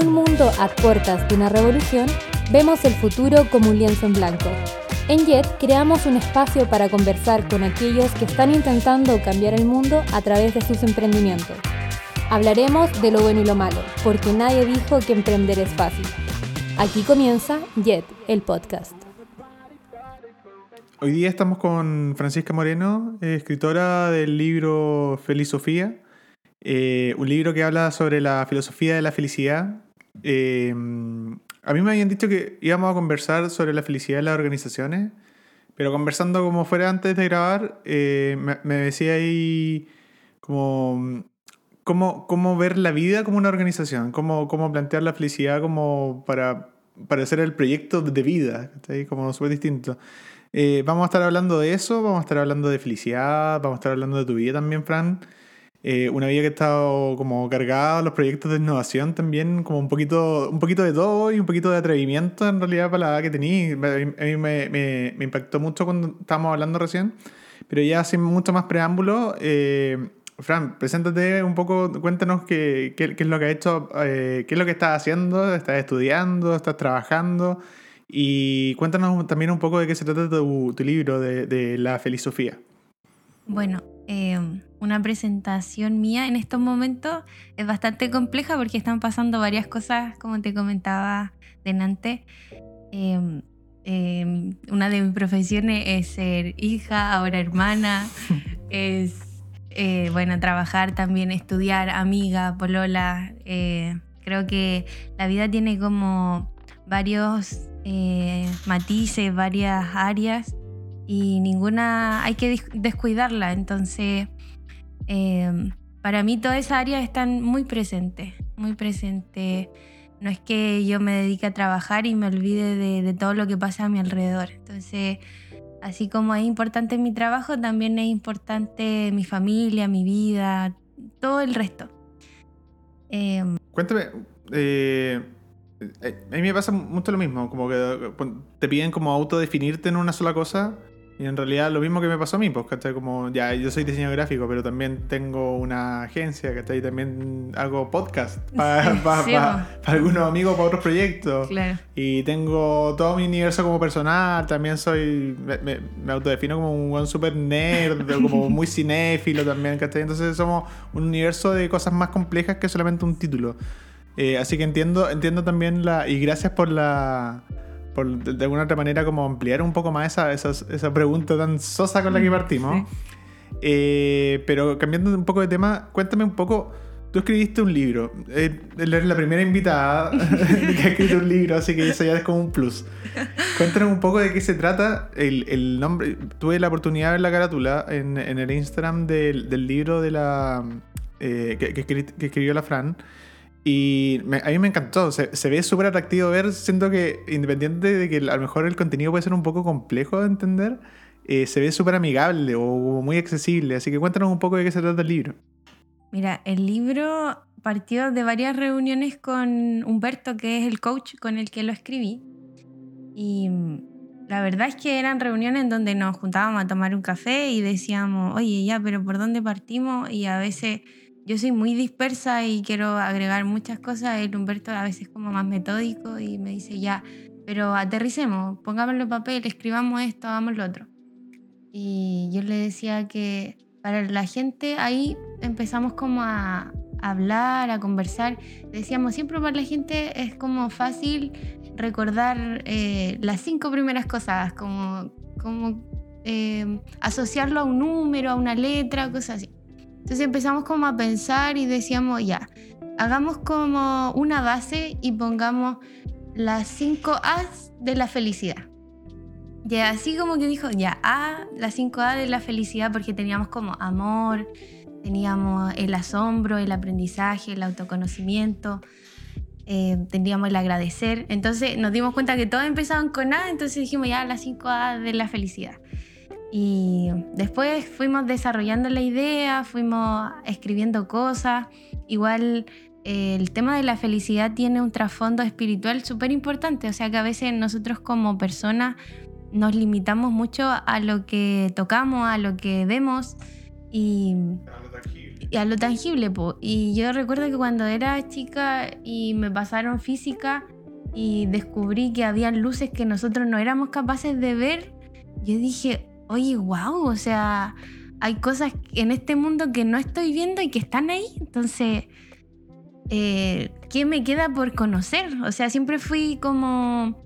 Un mundo a puertas de una revolución, vemos el futuro como un lienzo en blanco. En Jet creamos un espacio para conversar con aquellos que están intentando cambiar el mundo a través de sus emprendimientos. Hablaremos de lo bueno y lo malo, porque nadie dijo que emprender es fácil. Aquí comienza Jet, el podcast. Hoy día estamos con Francisca Moreno, escritora del libro Feliz eh, un libro que habla sobre la filosofía de la felicidad. Eh, a mí me habían dicho que íbamos a conversar sobre la felicidad de las organizaciones, pero conversando como fuera antes de grabar, eh, me, decía ahí como cómo, cómo, ver la vida como una organización, cómo, cómo plantear la felicidad como para, para hacer el proyecto de vida, como súper distinto. vamos a estar hablando de eso, vamos a estar hablando de felicidad, vamos a estar hablando de tu vida también, Fran. Eh, una vida que ha estado como cargada los proyectos de innovación también, como un poquito, un poquito de todo y un poquito de atrevimiento en realidad para la edad que tenía. A mí me, me, me, impactó mucho cuando estábamos hablando recién, pero ya sin mucho más preámbulo, eh, Fran, preséntate un poco, cuéntanos qué, qué, qué es lo que ha hecho, eh, qué es lo que estás haciendo, estás estudiando, estás trabajando y cuéntanos también un poco de qué se trata tu, tu libro de, de la filosofía. Bueno, Em, una presentación mía en estos momentos es bastante compleja porque están pasando varias cosas, como te comentaba delante. Em, em, una de mis profesiones es ser hija, ahora hermana, es, eh, bueno, trabajar también, estudiar, amiga, polola. Eh, creo que la vida tiene como varios eh, matices, varias áreas y ninguna hay que descuidarla. Entonces, em, para mí toda esa área están muy presente, muy presente. No es que yo me dedique a trabajar y me olvide de, todo lo que pasa a mi alrededor. Entonces, así como es importante mi trabajo, también es importante mi familia, mi vida, todo el resto. Em, Cuéntame, eh, eh, a mí me pasa mucho lo mismo, como que te piden como autodefinirte en una sola cosa y en realidad lo mismo que me pasó a mí, pues, ¿cachai? Como ya yo soy diseñador gráfico, pero también tengo una agencia, ¿cachai? También hago podcast para algunos amigos, para otros proyectos. Claro. Y tengo todo mi universo como personal, también soy, me, autodefino como un buen super nerd, como muy cinéfilo también, ¿cachai? Entonces somos un universo de cosas más complejas que solamente un título. Eh, así que entiendo, entiendo también la... Y gracias por la de, alguna otra manera como ampliar un poco más esa, esa, pregunta tan sosa con la que mm, partimos. Eh, pero cambiando un poco de tema, cuéntame un poco. Tú escribiste un libro. Eh, eres la primera invitada que ha escrito un libro, así que eso ya es como un plus. Cuéntanos un poco de qué se trata. El, el nombre. Tuve la oportunidad de ver la carátula en, en el Instagram del, del libro de la eh, que, que, escribió la Fran. Y a mí me encantó, se, ve súper atractivo ver, siento que independiente de que a lo mejor el contenido puede ser un poco complejo de entender, eh, se ve súper amigable o muy accesible. Así que cuéntanos un poco de qué se trata el libro. Mira, el libro partió de varias reuniones con Humberto, que es el coach con el que lo escribí. Y la verdad es que eran reuniones en donde nos juntábamos a tomar un café y decíamos, oye, ya, pero ¿por dónde partimos? Y a veces yo soy muy dispersa y quiero agregar muchas cosas. El Humberto a veces es como más metódico y me dice, ya, pero aterricemos, pongámoslo en papel, escribamos esto, hagamos lo otro. Y yo le decía que para la gente ahí empezamos como a hablar, a conversar. Decíamos, siempre para la gente es como fácil recordar eh, las cinco primeras cosas, como, como eh, asociarlo a un número, a una letra, cosas así. Entonces empezamos como a pensar y decíamos, ya, hagamos como una base y pongamos las cinco A's de la felicidad. Y así como que dijo, ya, A, las cinco A de la felicidad, porque teníamos como amor, teníamos el asombro, el aprendizaje, el autoconocimiento, eh, teníamos el agradecer. Entonces nos dimos cuenta que todos empezaban con A, entonces dijimos, ya, las cinco A de la felicidad. Y después fuimos desarrollando la idea, fuimos escribiendo cosas. Igual eh, el tema de la felicidad tiene un trasfondo espiritual súper importante, o sea que a veces nosotros como personas nos limitamos mucho a lo que tocamos, a lo que vemos y a lo tangible. Y yo recuerdo que cuando era chica y me pasaron física y descubrí que había luces que nosotros no éramos capaces de ver, yo dije, oye, wow, o sea, hay cosas en este mundo que no estoy viendo y que están ahí. Entonces, eh, ¿qué me queda por conocer? O sea, siempre fui como,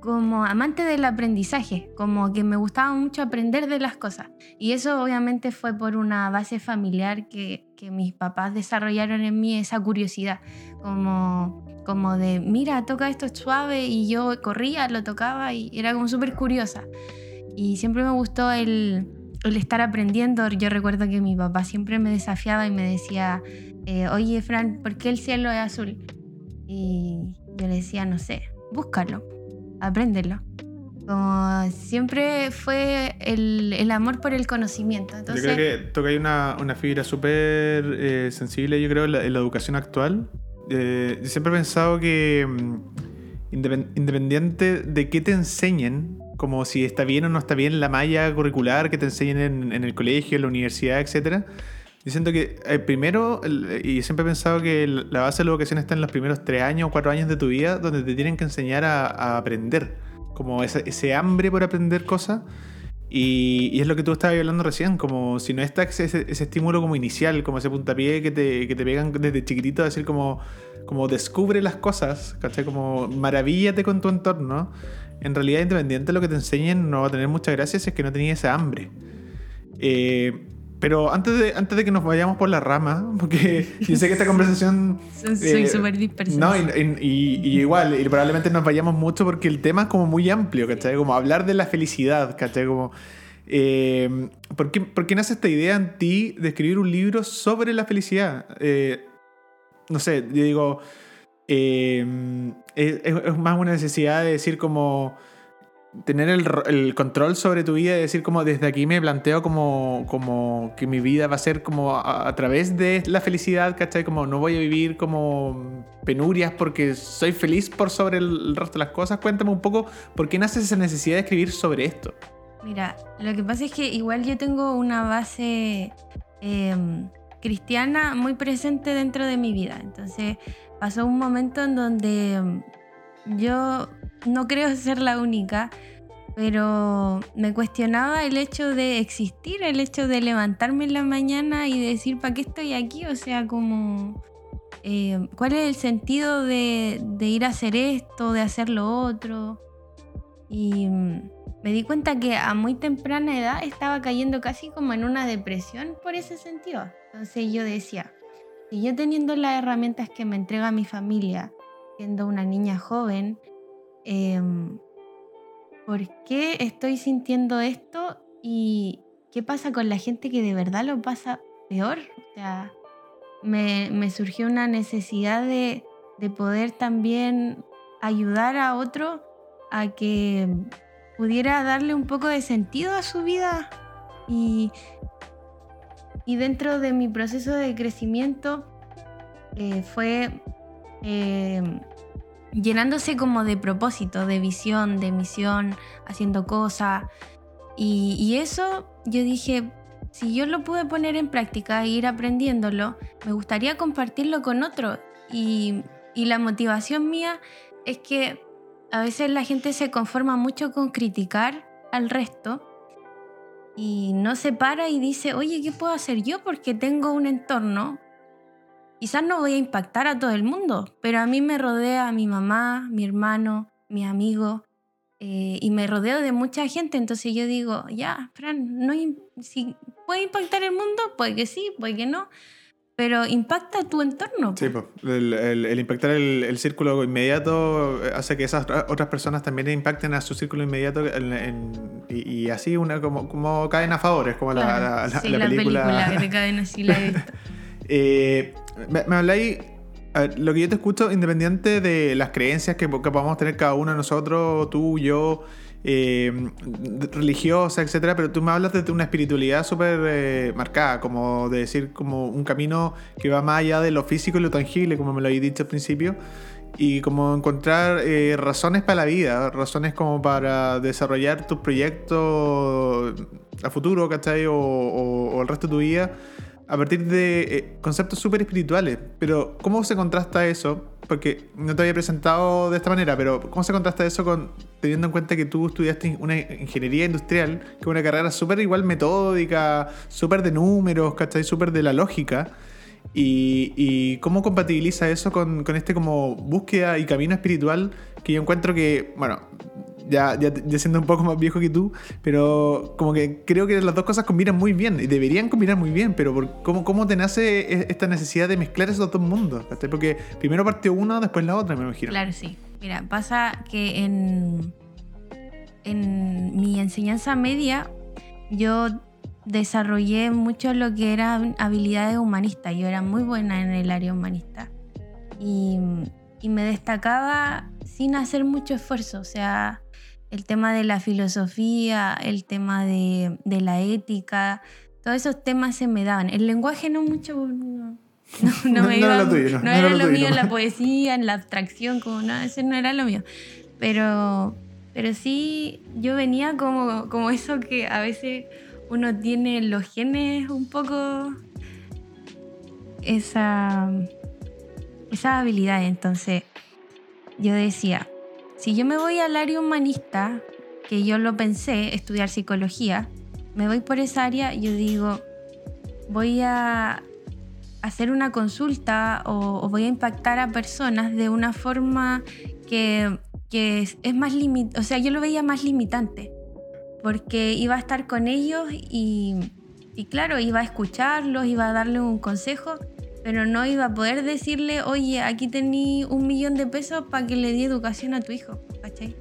como amante del aprendizaje, como que me gustaba mucho aprender de las cosas. Y eso obviamente fue por una base familiar que, que mis papás desarrollaron en mí esa curiosidad, como, como de, mira, toca esto suave y yo corría, lo tocaba y era como súper curiosa. Y siempre me gustó el, el estar aprendiendo. Yo recuerdo que mi papá siempre me desafiaba y me decía, eh, oye Fran, ¿por qué el cielo es azul? Y yo le decía, no sé, búscalo, apréndelo. Como siempre fue el, el amor por el conocimiento. Entonces, yo creo que toca ahí una, una fibra súper eh, sensible, yo creo, en la, educación actual. Eh, yo siempre he pensado que mm, independiente de qué te enseñen, como si está bien o no está bien la malla curricular que te enseñen en, el colegio, en la universidad, etcétera, yo siento que eh, primero, y siempre he pensado que la base de la educación está en los primeros tres años o cuatro años de tu vida, donde te tienen que enseñar a, aprender, como ese, hambre por aprender cosas. Y, es lo que tú estabas hablando recién, como si no está ese, ese, estímulo como inicial, como ese puntapié que te, que te pegan desde chiquitito, a decir como, como descubre las cosas. Como maravíllate con tu entorno. En realidad, independiente de lo que te enseñen, no va a tener muchas gracias si es que no tenías esa hambre. Eh, pero antes de, antes de que nos vayamos por la rama, porque yo sé que esta conversación... Soy eh, súper dispersa. No, y, igual, y probablemente nos vayamos mucho porque el tema es como muy amplio, ¿cachai? Como hablar de la felicidad, ¿cachai? Como... Eh, ¿por, qué, ¿por, qué, nace esta idea en ti de escribir un libro sobre la felicidad? Eh, no sé, yo digo, es, más una necesidad de decir como tener el, control sobre tu vida y decir como desde aquí me planteo como, como que mi vida va a ser como a, través de la felicidad, ¿cachai? Como no voy a vivir como penurias porque soy feliz por sobre el, resto de las cosas. Cuéntame un poco por qué nace esa necesidad de escribir sobre esto. Mira, lo que pasa es que igual yo tengo una base em, cristiana muy presente dentro de mi vida. Entonces pasó un momento en donde em, yo no creo ser la única, pero me cuestionaba el hecho de existir, el hecho de levantarme en la mañana y decir, ¿para qué estoy aquí? O sea, como, eh, ¿cuál es el sentido de, ir a hacer esto, de hacer lo otro? Y mm, me di cuenta que a muy temprana edad estaba cayendo casi como en una depresión por ese sentido. Entonces yo decía, si yo teniendo las herramientas que me entrega mi familia, siendo una niña joven, Em, ¿por qué estoy sintiendo esto y qué pasa con la gente que de verdad lo pasa peor? O sea, me, surgió una necesidad de, poder también ayudar a otro a que pudiera darle un poco de sentido a su vida y, y dentro de mi proceso de crecimiento eh, fue em, llenándose como de propósito, de visión, de misión, haciendo cosas. Y, eso yo dije, si yo lo pude poner en práctica e ir aprendiéndolo, me gustaría compartirlo con otro. Y, y la motivación mía es que a veces la gente se conforma mucho con criticar al resto y no se para y dice, oye, ¿qué puedo hacer yo? Porque tengo un entorno. Quizás no voy a impactar a todo el mundo, pero a mí me rodea mi mamá, mi hermano, mi amigo, eh, y me rodeo de mucha gente, entonces yo digo, ya, Fran, no, si puede impactar el mundo, puede que sí, puede que no, pero impacta tu entorno. Sí, pues, el, impactar el, círculo inmediato hace que esas otras personas también impacten a su círculo inmediato y, así una como, como caen a favores, como la, la, sí, la, película. película de cadena sí la he visto. Eh, me, me habláis. lo que yo te escucho, independiente de las creencias que, que podamos tener cada uno de nosotros, tú, yo, eh, religiosa, etcétera, pero tú me hablas de una espiritualidad súper eh, marcada, como de decir, como un camino que va más allá de lo físico y lo tangible, como me lo habéis dicho al principio, y como encontrar razones para la vida, razones como para desarrollar tus proyectos a futuro, ¿cachai? O, o el resto de tu vida a partir de eh, conceptos súper espirituales. Pero, ¿cómo se contrasta eso? Porque no te había presentado de esta manera, pero ¿cómo se contrasta eso con teniendo en cuenta que tú estudiaste una ingeniería industrial, que es una carrera súper igual metódica, súper de números, ¿cachai? Súper de la lógica. Y, cómo compatibiliza eso con, con, este como búsqueda y camino espiritual que yo encuentro que, bueno, ya, ya, siendo un poco más viejo que tú, pero como que creo que las dos cosas combinan muy bien y deberían combinar muy bien, pero por, ¿cómo, ¿cómo te nace e, esta necesidad de mezclar esos dos mundos? Porque primero partió uno, después la otra, me imagino. Claro, sí. Mira, pasa que en, en mi enseñanza media yo desarrollé mucho lo que eran habilidades humanistas. Yo era muy buena en el área humanista. Y, y me destacaba sin hacer mucho esfuerzo. O sea, el tema de la filosofía, el tema de, la ética, todos esos temas se me daban. El lenguaje no mucho... No, me iba, no era lo, mío, en la poesía, en la abstracción, como no, ese no era lo mío. Pero, pero sí, yo venía como, como eso que a veces uno tiene los genes un poco esa, esa habilidad. Entonces, yo decía, si yo me voy al área humanista, que yo lo pensé, estudiar psicología, me voy por esa área, yo digo, voy a hacer una consulta o, voy a impactar a personas de una forma que, es, más limitante, o sea, yo lo veía más limitante, porque iba a estar con ellos y, y claro, iba a escucharlos, iba a darle un consejo, pero no iba a poder decirle, oye, aquí tení un millón de pesos para que le di educación a tu hijo, ¿cachai?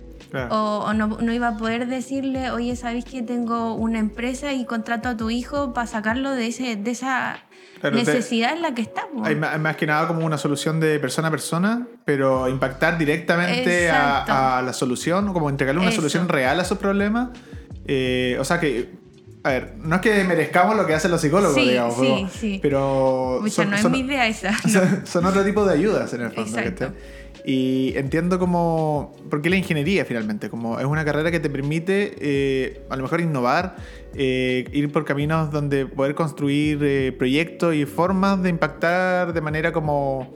O, no, no, iba a poder decirle, oye, ¿sabéis que tengo una empresa y contrato a tu hijo para sacarlo de, ese, de esa necesidad en la que estamos? Hay más, que nada como una solución de persona a persona, pero impactar directamente a, la solución, como entregarle una solución real a sus problemas. Eh, o sea que a ver, no es que merezcamos lo que hacen los psicólogos, digamos, sí, sí. pero... son, no es mi idea esa. Son, otro tipo de ayudas en el fondo. Y entiendo como... ¿Por qué la ingeniería finalmente? Como es una carrera que te permite eh, a lo mejor innovar, eh, ir por caminos donde poder construir eh, proyectos y formas de impactar de manera como...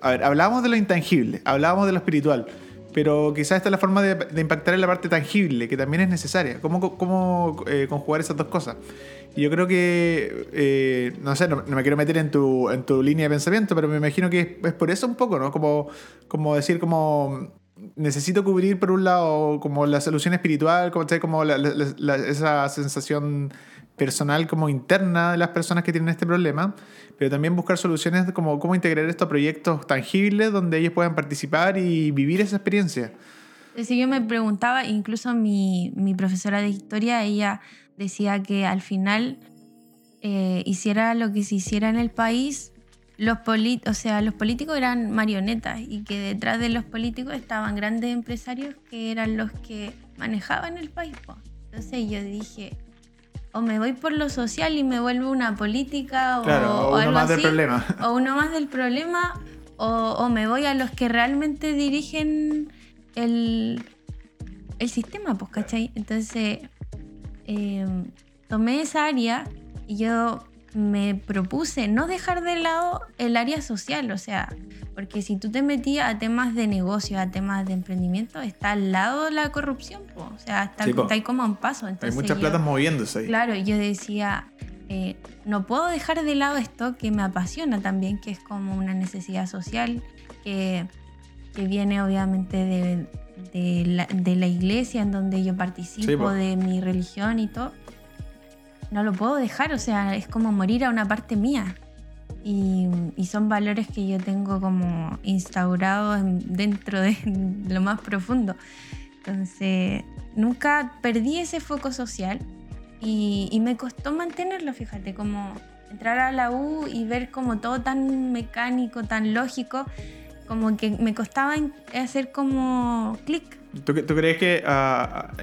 A ver, hablábamos de lo intangible, hablábamos de lo espiritual pero quizás esta es la forma de, impactar en la parte tangible, que también es necesaria. ¿Cómo, cómo eh, conjugar esas dos cosas? Y yo creo que, eh, no sé, no, me quiero meter en tu, en tu línea de pensamiento, pero me imagino que es, por eso un poco, ¿no? Como, como decir, como necesito cubrir por un lado como la solución espiritual, como, como esa sensación personal como interna de las personas que tienen este problema, pero también buscar soluciones como cómo integrar esto a proyectos tangibles donde ellos puedan participar y vivir esa experiencia. Si yo me preguntaba, incluso mi, mi profesora de historia, ella decía que al final eh, hiciera lo que se hiciera en el país, los, o sea, los políticos eran marionetas y que detrás de los políticos estaban grandes empresarios que eran los que manejaban el país. Entonces yo dije, o me voy por lo social y me vuelvo una política o, uno más del problema. O uno más del problema, o, me voy a los que realmente dirigen el, el sistema, pues, ¿cachai? Entonces, eh, tomé esa área y yo me propuse no dejar de lado el área social, o sea, porque si tú te metías a temas de negocio, a temas de emprendimiento, está al lado de la corrupción, o sea, está, ahí como un paso. Hay muchas platas moviéndose ahí. Claro, yo decía, eh, no puedo dejar de lado esto que me apasiona también, que es como una necesidad social, que, que viene obviamente de, de, la, de, la, iglesia en donde yo participo, de mi religión y todo no lo puedo dejar, o sea, es como morir a una parte mía. Y, son valores que yo tengo como instaurados dentro de, lo más profundo. Entonces, nunca perdí ese foco social y, y, me costó mantenerlo, fíjate, como entrar a la U y ver como todo tan mecánico, tan lógico, como que me costaba hacer como clic ¿Tú, crees que,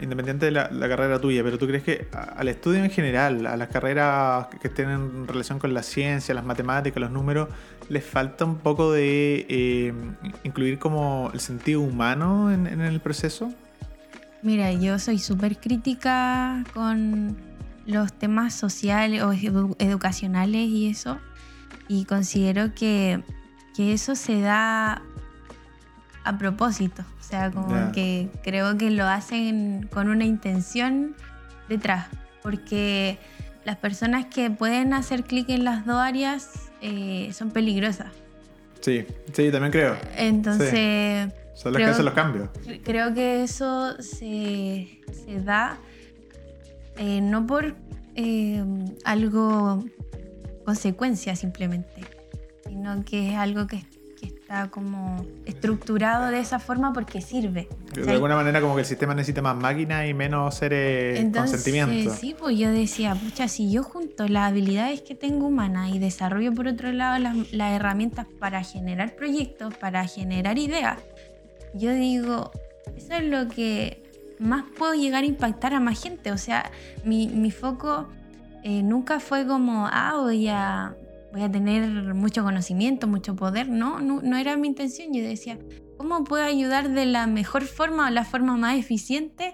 independiente de la, carrera tuya, pero tú crees que al estudio en general, a las carreras que tienen relación con la ciencia, las matemáticas, los números, les falta un poco de eh, incluir como el sentido humano en, el proceso? Mira, yo soy súper crítica con, los temas sociales o educacionales y eso. Y considero que, eso se da a propósito. O sea, como que creo que lo hacen con una intención detrás. Porque las personas que pueden hacer clic en las dos áreas eh, son peligrosas. Sí, sí, también creo. Entonces... Son las que hacen los cambios. Creo que eso se, da eh, no por eh, algo consecuencia simplemente, sino que es algo que, está como estructurado de esa forma porque sirve. De alguna manera como que el sistema necesita más máquinas y menos seres con sentimientos. Sí, pues yo decía, pucha, si yo junto las habilidades que tengo humanas y desarrollo por otro lado las herramientas para generar proyectos, para generar ideas, yo digo, eso es lo que más puedo llegar a impactar a más gente. O sea, mi, foco eh, nunca fue como, ah, voy a, voy a tener mucho conocimiento, mucho poder. No, no, era mi intención. Yo decía, ¿cómo puedo ayudar de la mejor forma o la forma más eficiente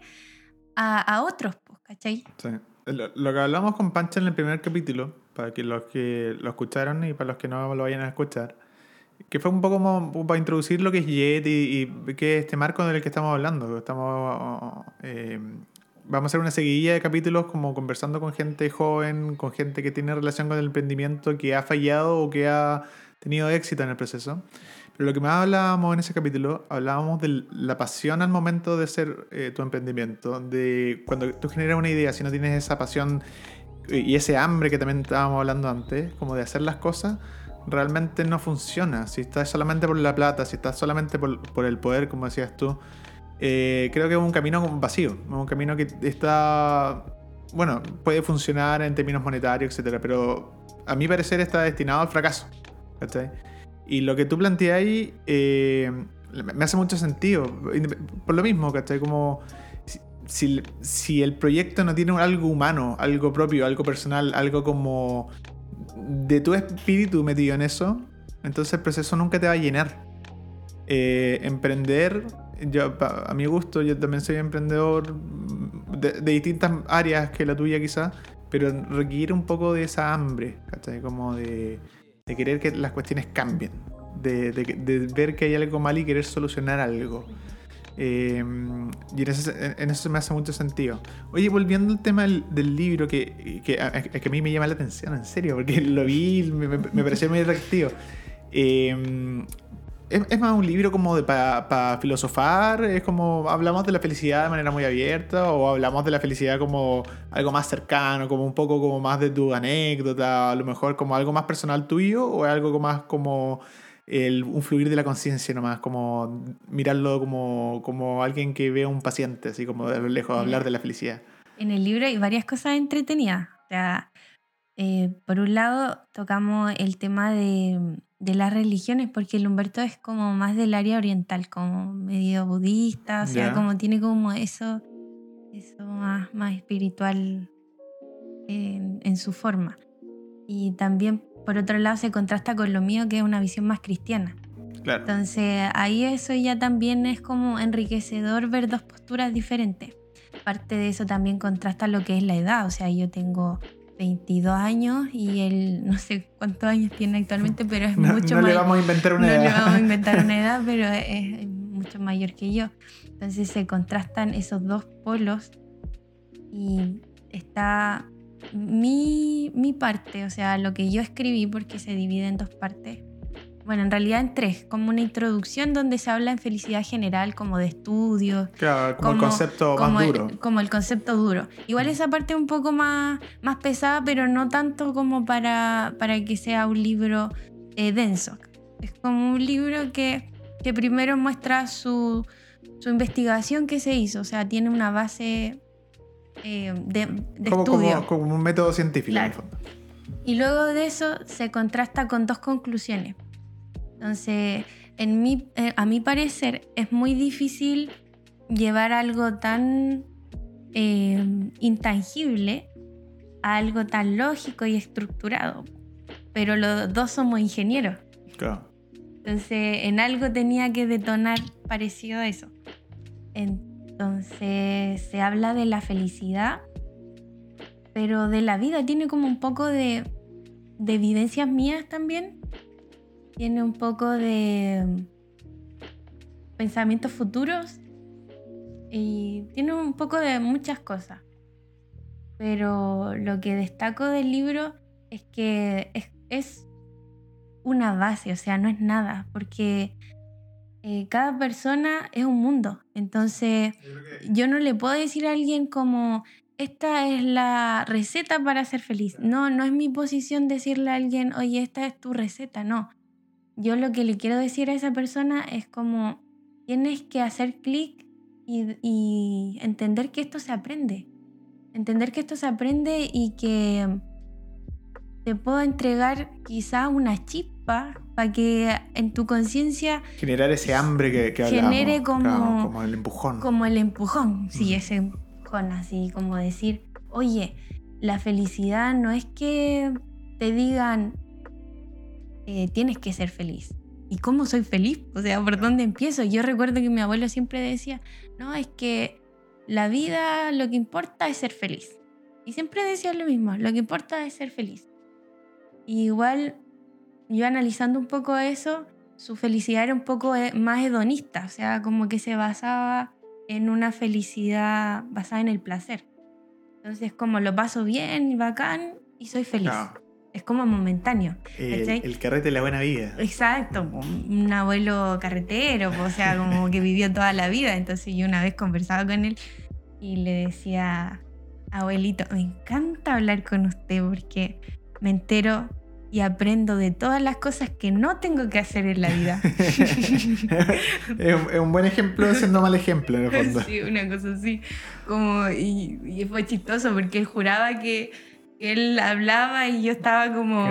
a, otros? ¿Cachai? Sí. Lo, que hablamos con Pancha en el primer capítulo, para que los que lo escucharon y para los que no lo vayan a escuchar, que fue un poco como para introducir lo que es JET y, qué es este marco del que estamos hablando. Estamos, eh, vamos a hacer una seguidilla de capítulos como conversando con gente joven, con gente que tiene relación con el emprendimiento, que ha fallado o que ha tenido éxito en el proceso. Pero lo que más hablábamos en ese capítulo, hablábamos de la pasión al momento de hacer eh, tu emprendimiento, de cuando tú generas una idea, si no tienes esa pasión y ese hambre que también estábamos hablando antes, como de hacer las cosas, realmente no funciona. Si estás solamente por la plata, si estás solamente por, el poder, como decías tú, eh, creo que es un camino vacío. Un camino que está. Bueno, puede funcionar en términos monetarios, etcétera, pero a mi parecer está destinado al fracaso. Y lo que tú planteas ahí eh, me hace mucho sentido. Por lo mismo, ¿cachai? Como. Si, si, el proyecto no tiene algo humano, algo propio, algo personal, algo como de tu espíritu metido en eso, entonces el proceso nunca te va a llenar. Eh, emprender, yo, a mi gusto, yo también soy emprendedor de, distintas áreas que la tuya quizá, pero requiere un poco de esa hambre, ¿cachai? Como de, querer que las cuestiones cambien, de, de, ver que hay algo mal y querer solucionar algo. Em, y en eso, en eso, me hace mucho sentido. Oye, volviendo al tema del, libro, que, que, a, que, a, mí me llama la atención, en serio, porque lo vi, me, me, pareció muy atractivo. Em, es, más un libro como de para filosofar, es como hablamos de la felicidad de manera muy abierta o hablamos de la felicidad como algo más cercano, como un poco como más de tu anécdota, a lo mejor como algo más personal tuyo o algo más como el, un fluir de la conciencia nomás, como mirarlo como, como alguien que ve a un paciente, así como de lo lejos, hablar de la felicidad. En el libro hay varias cosas entretenidas. O sea, eh, por un lado tocamos el tema de, de, las religiones, porque el Humberto es como más del área oriental, como medio budista, o sea, como tiene como eso, eso más, más espiritual en, en su forma. Y también por otro lado se contrasta con lo mío, que es una visión más cristiana. Entonces ahí eso ya también es como enriquecedor ver dos posturas diferentes. Parte de eso también contrasta lo que es la edad, o sea, yo tengo 22 años y él no sé cuántos años tiene actualmente, pero es mucho mayor. No le vamos a inventar una edad. No le vamos a inventar una edad, pero es mucho mayor que yo. Entonces se contrastan esos dos polos y está mi, mi parte, o sea, lo que yo escribí, porque se divide en dos partes, bueno, en realidad en tres, como una introducción donde se habla en felicidad general, como de estudios. Claro, como, el concepto más duro. como el concepto duro. Igual esa parte un poco más, más pesada, pero no tanto como para, para que sea un libro eh, denso. Es como un libro que, que primero muestra su, su investigación que se hizo, o sea, tiene una base eh, de, como, estudio. Como, un método científico, en el fondo. Y luego de eso se contrasta con dos conclusiones. Entonces, en mi, eh, a mi parecer, es muy difícil llevar algo tan eh, intangible a algo tan lógico y estructurado. Pero los dos somos ingenieros. Claro. Entonces, en algo tenía que detonar parecido a eso. Entonces, se habla de la felicidad pero de la vida, tiene como un poco de, de vivencias mías también, tiene un poco de pensamientos futuros y tiene un poco de muchas cosas. Pero lo que destaco del libro es que es, una base, o sea, no es nada, porque eh, cada persona es un mundo. Entonces, yo no le puedo decir a alguien como, esta es la receta para ser feliz. No, no es mi posición decirle a alguien, oye, esta es tu receta, no. Yo lo que le quiero decir a esa persona es como, tienes que hacer clic y entender que esto se aprende. Entender que esto se aprende y que te puedo entregar quizá una chispa para que en tu conciencia... Generar ese hambre que, que Genere como, como el empujón. Como el empujón, sí, ese empujón, así como decir, oye, la felicidad no es que te digan, eh, tienes que ser feliz. ¿Y cómo soy feliz? O sea, ¿por dónde empiezo? Yo recuerdo que mi abuelo siempre decía, no, es que la vida lo que importa es ser feliz. Y siempre decía lo mismo, lo que importa es ser feliz. igual, yo analizando un poco eso, su felicidad era un poco eh, más hedonista, o sea, como que se basaba en una felicidad basada en el placer. Entonces, como lo paso bien, bacán, y soy feliz. Es como momentáneo. El, el, carrete de la buena vida. Exacto, un abuelo carretero, o sea, como que vivió toda la vida. Entonces yo una vez conversaba con él y le decía, abuelito, me encanta hablar con usted porque me entero y aprendo de todas las cosas que no tengo que hacer en la vida. es, un, buen ejemplo siendo mal ejemplo, en el fondo. Sí, una cosa así. Como, y, y fue chistoso porque él juraba que él hablaba y yo estaba como,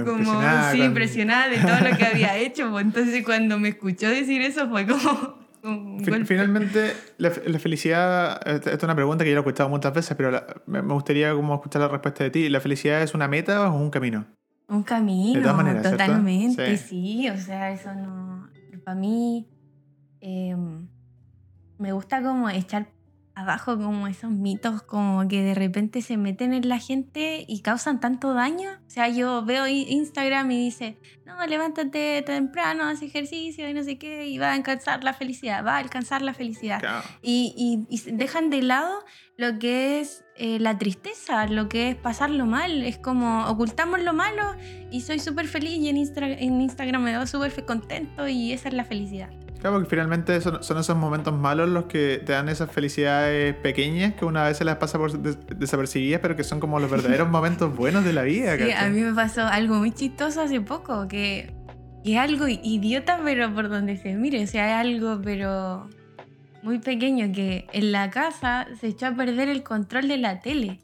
impresionada, sí, impresionada de todo lo que había hecho. Pues. Entonces cuando me escuchó decir eso fue como... Finalmente, la, felicidad, esta es una pregunta que yo lo he escuchado muchas veces, pero me gustaría como escuchar la respuesta de ti. ¿La felicidad es una meta o es un camino? Un camino, de todas maneras, totalmente, sí. O sea, eso no... Para mí em, me gusta como echar abajo como esos mitos como que de repente se meten en la gente y causan tanto daño. O sea, yo veo Instagram y dice, no, levántate temprano, haz ejercicio y no sé qué, y va a alcanzar la felicidad, va a alcanzar la felicidad. Y, dejan de lado lo que es eh, la tristeza, lo que es pasarlo mal. Es como ocultamos lo malo y soy súper feliz y en, en Instagram me veo súper contento y esa es la felicidad. Claro, porque finalmente son, esos momentos malos los que te dan esas felicidades pequeñas que una vez se las pasa por desapercibidas, pero que son como los verdaderos momentos buenos de la vida. Sí, a mí me pasó algo muy chistoso hace poco, que, es algo idiota, pero por donde se mire, o sea, es algo, pero muy pequeño, que en la casa se echó a perder el control de la tele.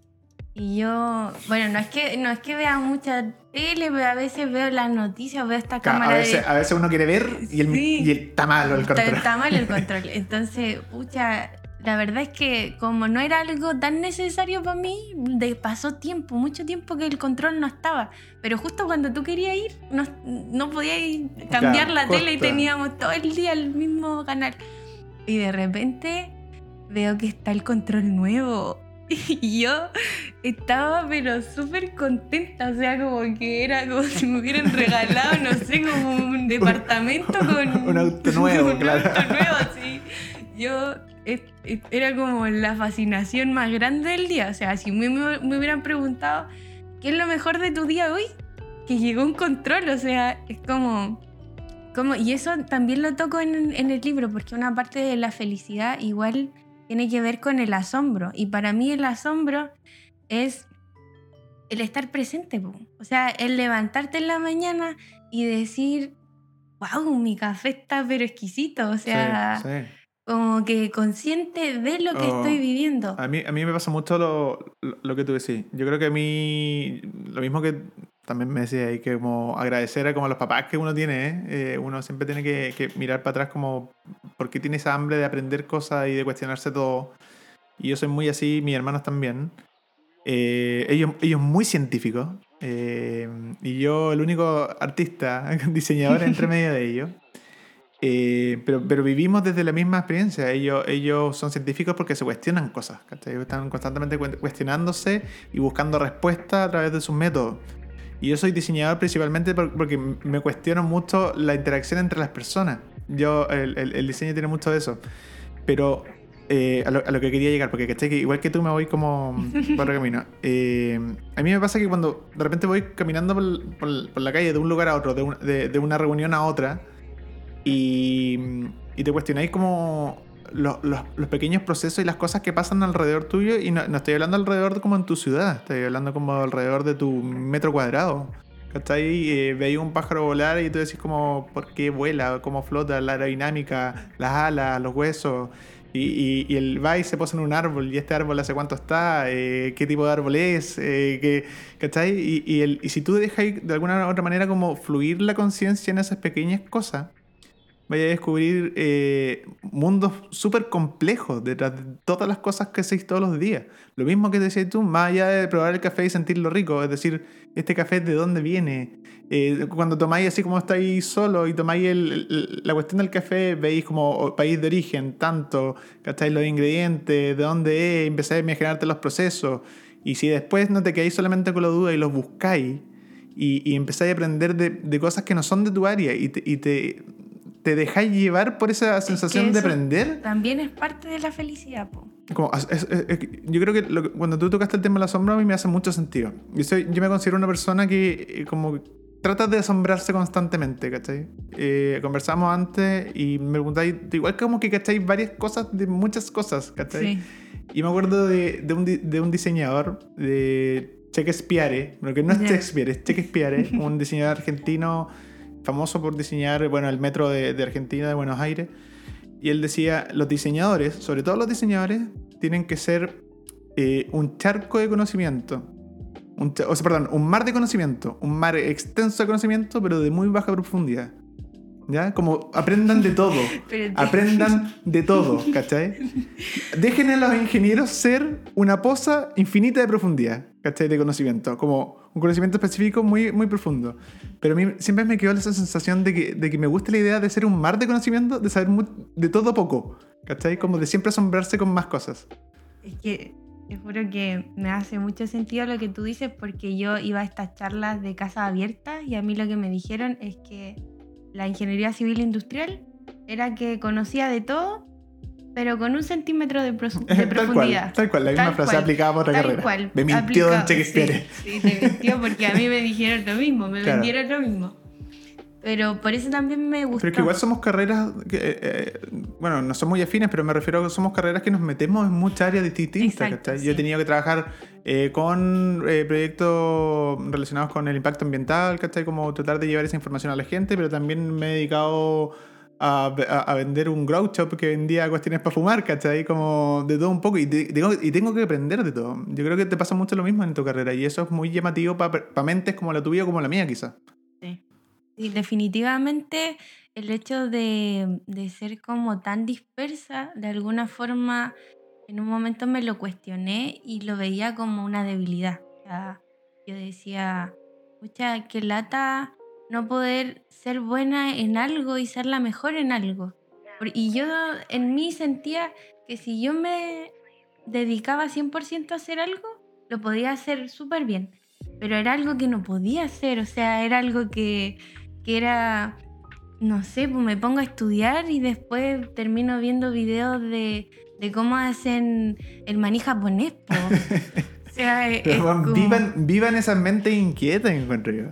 Y yo, bueno, no es que, no es que vea mucha tele, pero a veces veo las noticias, veo esta cámara. A veces, a veces uno quiere ver y, el, y está malo el control. Está, mal el control. Entonces, pucha, la verdad es que como no era algo tan necesario para mí, de, pasó tiempo, mucho tiempo que el control no estaba. Pero justo cuando tú querías ir, no, no podías cambiar la tele y teníamos todo el día el mismo canal. Y de repente veo que está el control nuevo Y yo estaba pero súper contenta, o sea, como que era como si me hubieran regalado, no sé, como un departamento con... un auto nuevo, un claro. auto nuevo, sí. Yo era como la fascinación más grande del día, o sea, si me, me hubieran preguntado, ¿qué es lo mejor de tu día hoy? Que llegó un control, o sea, es como... como y eso también lo toco en, en el libro, porque una parte de la felicidad igual tiene que ver con el asombro. Y para mí el asombro es el estar presente. O sea, el levantarte en la mañana y decir, wow, mi café está pero exquisito. O sea, como que consciente de lo que estoy viviendo. A mí, a mí me pasa mucho lo, lo, que tú decís. Yo creo que a mí, lo mismo que también me decía ahí que como agradecer a como los papás que uno tiene, ¿eh? Eh, uno siempre tiene que, mirar para atrás como por qué tiene esa hambre de aprender cosas y de cuestionarse todo. Y yo soy muy así, mis hermanos también. Eh, ellos, ellos muy científicos. y yo el único artista, diseñador entre medio de ellos. Eh, pero, pero vivimos desde la misma experiencia. Ellos, ellos son científicos porque se cuestionan cosas. Están constantemente cuestionándose y buscando respuestas a través de sus métodos. Y yo soy diseñador principalmente porque me cuestiono mucho la interacción entre las personas. Yo, el, el, diseño tiene mucho de eso. Pero eh, a, lo, que quería llegar, porque Que igual que tú me voy como por el camino. Eh, a mí me pasa que cuando de repente voy caminando por, la calle de un lugar a otro, de, de, una reunión a otra, y, y te cuestionáis como los, los, pequeños procesos y las cosas que pasan alrededor tuyo, y no, estoy hablando alrededor como en tu ciudad, estoy hablando como alrededor de tu metro cuadrado. ¿Cachai? Eh, veis un pájaro volar y tú decís como, ¿por qué vuela? ¿Cómo flota? La aerodinámica, las alas, los huesos. Y, y, el va y se posa en un árbol, y este árbol hace cuánto está, eh, qué tipo de árbol es, eh, qué, ¿cachai? Y, y, el, y si tú dejas de alguna otra manera como fluir la conciencia en esas pequeñas cosas, vaya a descubrir eh, mundos súper complejos detrás de todas las cosas que hacéis todos los días. Lo mismo que decías tú, más allá de probar el café y sentirlo rico, es decir, este café de dónde viene. Eh, cuando tomáis así como estáis solo y tomáis la cuestión del café, veis como país de origen, tanto, ¿cacháis? Los ingredientes, de dónde es, empezáis a imaginarte los procesos. Y si después no te quedáis solamente con la duda y los buscáis, y, y empezáis a aprender de, de, cosas que no son de tu área y te, y te te dejáis llevar por esa sensación de aprender. También es parte de la felicidad, po. Yo creo que cuando tú tocaste el tema de la sombra a mí me hace mucho sentido. Yo, soy, yo me considero una persona que eh, como trata de asombrarse constantemente, ¿cachai? Eh, conversamos antes y me preguntáis, igual como que, ¿cachai? Varias cosas de muchas cosas, ¿cachai? Sí. Y me acuerdo de, de, un, de un diseñador, de Shakespeare, pero que no es Shakespeare, es Shakespeare, un diseñador argentino famoso por diseñar, bueno, el metro de, Argentina, de Buenos Aires. Y él decía, los diseñadores, sobre todo los diseñadores, tienen que ser eh, un charco de conocimiento. Un, o sea, perdón, un mar de conocimiento. Un mar extenso de conocimiento, pero de muy baja profundidad. ¿Ya? Como aprendan de todo. aprendan de todo, ¿cachai? Dejen a los ingenieros ser una poza infinita de profundidad, ¿cachai? De conocimiento. Como un conocimiento específico muy, muy profundo. Pero a mí siempre me quedó esa sensación de que, de que me gusta la idea de ser un mar de conocimiento, de saber de todo poco, ¿cachai? Como de siempre asombrarse con más cosas. Es que te juro que me hace mucho sentido lo que tú dices porque yo iba a estas charlas de casa abierta y a mí lo que me dijeron es que la ingeniería civil industrial era que conocía de todo pero con un centímetro de, profundidad. Tal cual, la misma frase aplicada por otra carrera. Cual, me mintió Don Shakespeare. Sí, sí, te mintió porque a mí me dijeron lo mismo, me vendieron lo mismo. Pero por eso también me gusta. Pero que igual somos carreras, que, eh, eh, bueno, no somos muy afines, pero me refiero a que somos carreras que nos metemos en muchas áreas distintas. Exacto, Yo he tenido que trabajar eh, con proyectos relacionados con el impacto ambiental, ¿cachai? Como tratar de llevar esa información a la gente, pero también me he dedicado a, vender un grow shop que vendía cuestiones para fumar, ¿cachai? Como de todo un poco. Y, tengo, y tengo que aprender de todo. Yo creo que te pasa mucho lo mismo en tu carrera. Y eso es muy llamativo para mentes como la tuya o como la mía, quizás. Sí. Y definitivamente el hecho de, de ser como tan dispersa, de alguna forma, en un momento me lo cuestioné y lo veía como una debilidad. Yo decía, mucha que lata no poder ser buena en algo y ser la mejor en algo. Y yo en mí sentía que si yo me dedicaba 100% a hacer algo, lo podía hacer súper bien. Pero era algo que no podía hacer, o sea, era algo que, que era, no sé, pues me pongo a estudiar y después termino viendo videos de, de cómo hacen el maní japonés. o sea, vivan, vivan esas mentes inquietas, encuentro yo.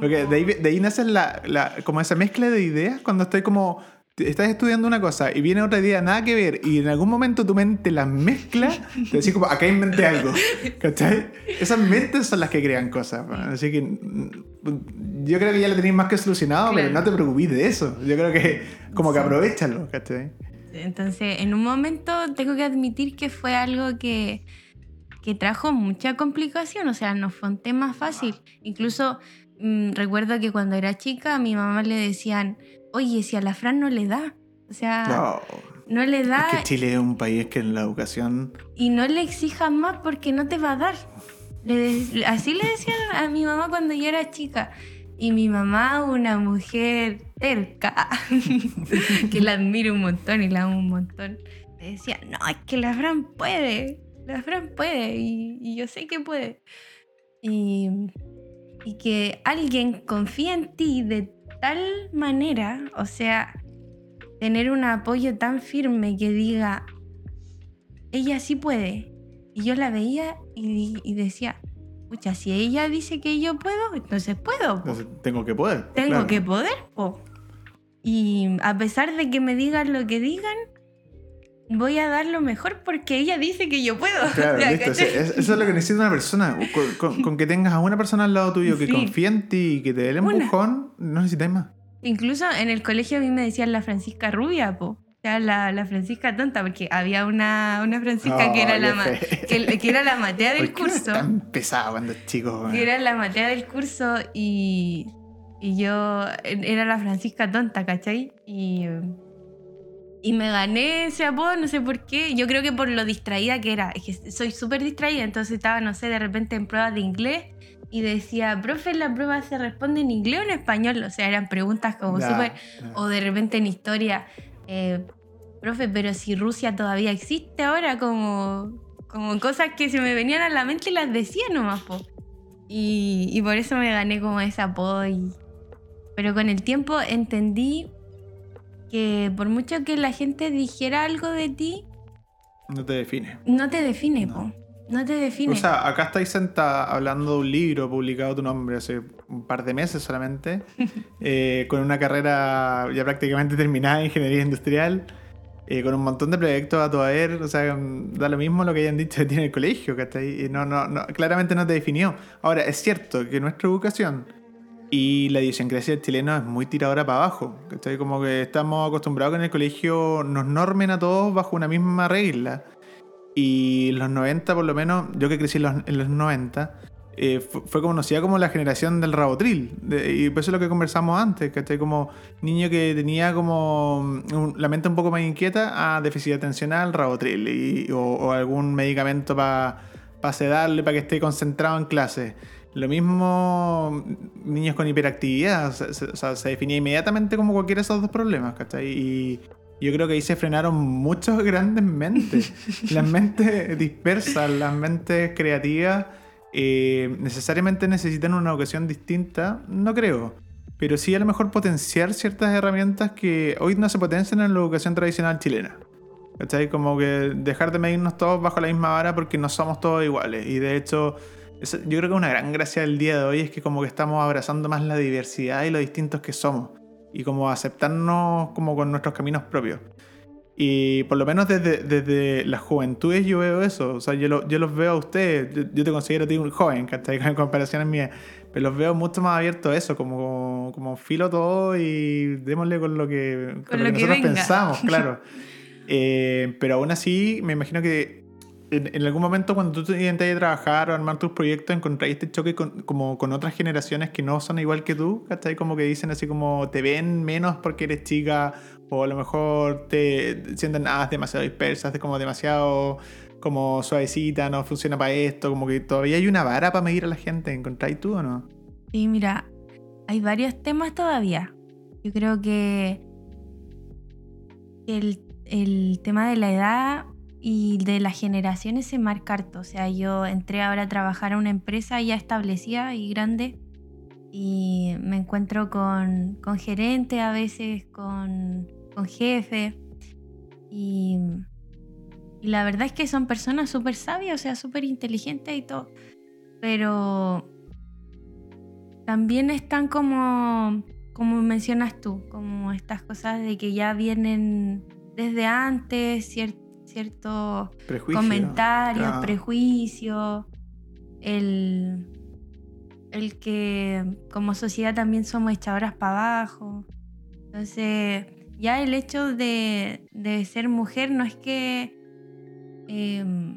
Porque de ahí, de ahí nace la, la, como esa mezcla de ideas cuando estoy como estás estudiando una cosa y viene otra idea nada que ver y en algún momento tu mente las mezcla, te decís como, acá inventé algo, ¿cachai? Esas mentes son las que crean cosas, así que mm, yo creo que ya lo tenéis más que solucionado, pero no te preocupes de eso, yo creo que como que aprovechalo, ¿cachai? Entonces, en un momento tengo que admitir que fue algo que, que trajo mucha complicación, o sea, no fue un tema fácil, incluso Mm, recuerdo que cuando era chica a mi mamá le decían, oye, si a la Fran no le da. O sea, no, le da. Es que Chile es un país que en la educación... Y no le exijas más porque no te va a dar. así le decían a mi mamá cuando yo era chica. Y mi mamá, una mujer terca, que la admiro un montón y la amo un montón, decía, no, es que la Fran puede, la Fran puede y, yo sé que puede. Y, y que alguien confía en ti de tal manera, o sea, tener un apoyo tan firme que diga, ella sí puede. Y yo la veía y, decía, pucha, si ella dice que yo puedo, entonces puedo. Entonces tengo que poder. Tengo que poder, po. Y a pesar de que me digan lo que digan, voy a dar lo mejor porque ella dice que yo puedo. Claro, listo. Eso, es lo que necesita una persona. Con, que tengas a una persona al lado tuyo que confíe en ti y que te dé el empujón, no necesitas más. Incluso en el colegio a mí me decían la Francisca Rubia, po. O sea, la, la Francisca tonta, porque había una, una Francisca que, era la que, que, era la matea del curso. tan pesada cuando es chico. Que era la matea del curso y, y yo era la Francisca tonta, ¿cachai? Y, y me gané ese apodo, no sé por qué. Yo creo que por lo distraída que era. Es que soy súper distraída, entonces estaba, no sé, de repente en pruebas de inglés y decía, profe, la prueba se responde en inglés o en español. O sea, eran preguntas como súper. O de repente en historia, eh, profe, pero si Rusia todavía existe ahora, como, como cosas que se me venían a la mente y las decía nomás, po. Y, y por eso me gané como ese apodo. Pero con el tiempo entendí que por mucho que la gente dijera algo de ti. No te define. No te define, po. No te define. O sea, acá estáis sentada hablando de un libro publicado tu nombre hace un par de meses solamente, eh, con una carrera ya prácticamente terminada en ingeniería industrial, eh, con un montón de proyectos a toda ver, o sea, da lo mismo lo que hayan dicho que tiene el colegio, que no, no, no, claramente no te definió. Ahora, es cierto que nuestra educación y la idiosincrasia chilena es muy tiradora para abajo, ¿cachai? Como que estamos acostumbrados que en el colegio nos normen a todos bajo una misma regla. Y los 90, por lo menos, yo que crecí en los, 90, eh, fue, conocida como la generación del rabotril. y por eso es lo que conversamos antes, ¿cachai? Como niño que tenía como la mente un poco más inquieta a déficit atencional, rabotril. Y, o, algún medicamento para pa sedarle, para que esté concentrado en clase. Lo mismo niños con hiperactividad, o sea, se definía inmediatamente como cualquiera de esos dos problemas, ¿cachai? Y, yo creo que ahí se frenaron muchos grandes mentes. las mentes dispersas, las mentes creativas, eh, necesariamente necesitan una educación distinta, no creo. Pero sí a lo mejor potenciar ciertas herramientas que hoy no se potencian en la educación tradicional chilena. ¿Cachai? Como que dejar de medirnos todos bajo la misma vara porque no somos todos iguales. Y de hecho, yo creo que una gran gracia del día de hoy es que como que estamos abrazando más la diversidad y lo distintos que somos y como aceptarnos como con nuestros caminos propios. Y por lo menos desde, desde las juventudes yo veo eso. O sea, yo, yo los veo a ustedes, yo, te considero a ti un joven, ¿cachai? En comparaciones mías. Pero los veo mucho más abiertos a eso, como, como filo todo y démosle con lo que, con lo que, nosotros pensamos, claro. Eh, pero aún así, me imagino que en, algún momento cuando tú te intentas trabajar o armar tus proyectos, encontráis este choque con, como con otras generaciones que no son igual que tú, ¿cachai? Como que dicen así como te ven menos porque eres chica o a lo mejor te sienten, ah, demasiado dispersas, como demasiado como suavecita, no funciona para esto, como que todavía hay una vara para medir a la gente, ¿encontráis tú o no? Sí, mira, hay varios temas todavía. Yo creo que el, el tema de la edad y de las generaciones se marca harto. O sea, yo entré ahora a trabajar a una empresa ya establecida y grande y me encuentro con, con gerente a veces, con, con jefe y, y, la verdad es que son personas súper sabias, o sea, súper inteligentes y todo. Pero también están como, como mencionas tú, como estas cosas de que ya vienen desde antes, ¿cierto? Ciertos comentarios, prejuicios, el, el que como sociedad también somos echadoras para abajo. Entonces, ya el hecho de, ser mujer no es que em,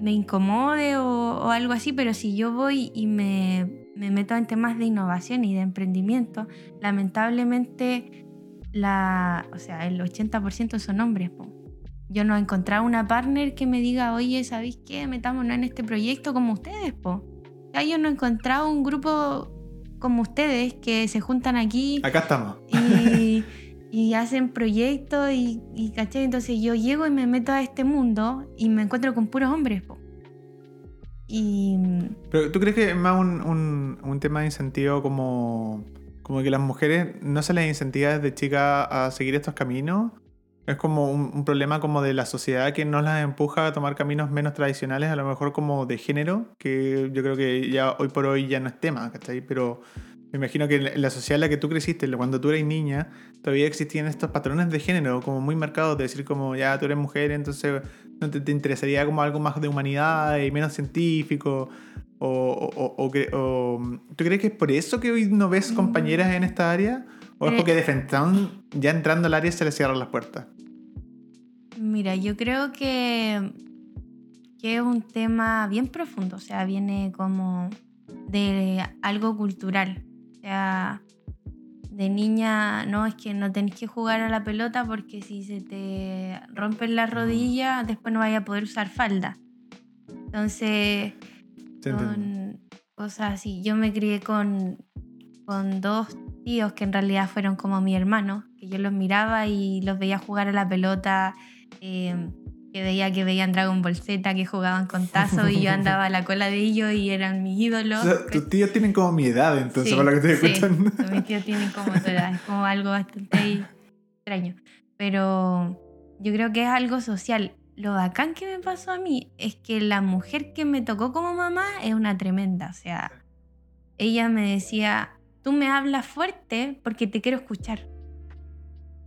me incomode o, algo así, pero si yo voy y me, meto en temas de innovación y de emprendimiento, lamentablemente la, o sea, el 80% son hombres. Yo no he encontrado una partner que me diga, oye, ¿sabéis qué? Metámonos en este proyecto como ustedes, po. Ya yo no he encontrado un grupo como ustedes que se juntan aquí. Acá estamos. Y, y hacen proyectos y, y ¿cachai? Entonces yo llego y me meto a este mundo y me encuentro con puros hombres. po. Y Pero ¿tú crees que es más un, un- un tema de incentivo como, como que las mujeres no se les incentiva desde chicas a seguir estos caminos? Es como un, un problema como de la sociedad que no las empuja a tomar caminos menos tradicionales, a lo mejor como de género, que yo creo que ya hoy por hoy ya no es tema, ¿cachai? Pero me imagino que en la- sociedad en la que tú creciste, cuando tú eras niña, todavía existían estos patrones de género como muy marcados, de decir como ya tú eres mujer, entonces no te, te interesaría como algo más de humanidad y menos científico. O, o- o- o ¿Tú crees que es por eso que hoy no ves compañeras en esta área? ¿O es Eh. porque de frente ya entrando al área se les cierran las puertas? Mira, yo creo que, que es un tema bien profundo, o sea, viene como de algo cultural. O sea, de niña, no, es que no tenés que jugar a la pelota porque si se te rompen las rodillas, después no vayas a poder usar falda. Entonces, son cosas así. Yo me crié con, con dos tíos que en realidad fueron como mi hermano, que yo los miraba y los veía jugar a la pelota, eh, que veía que veían Dragon Ball Z, que jugaban con tazo y yo andaba a la cola de ellos y eran mis ídolos. O sea, tus tíos tienen como mi edad, entonces, Sí, por lo que estoy sí. escuchando. Mis tíos tienen como tu edad, es como algo bastante extraño. Pero yo creo que es algo social. Lo bacán que me pasó a mí es que la mujer que me tocó como mamá es una tremenda. O sea, ella me decía, tú me hablas fuerte porque te quiero escuchar.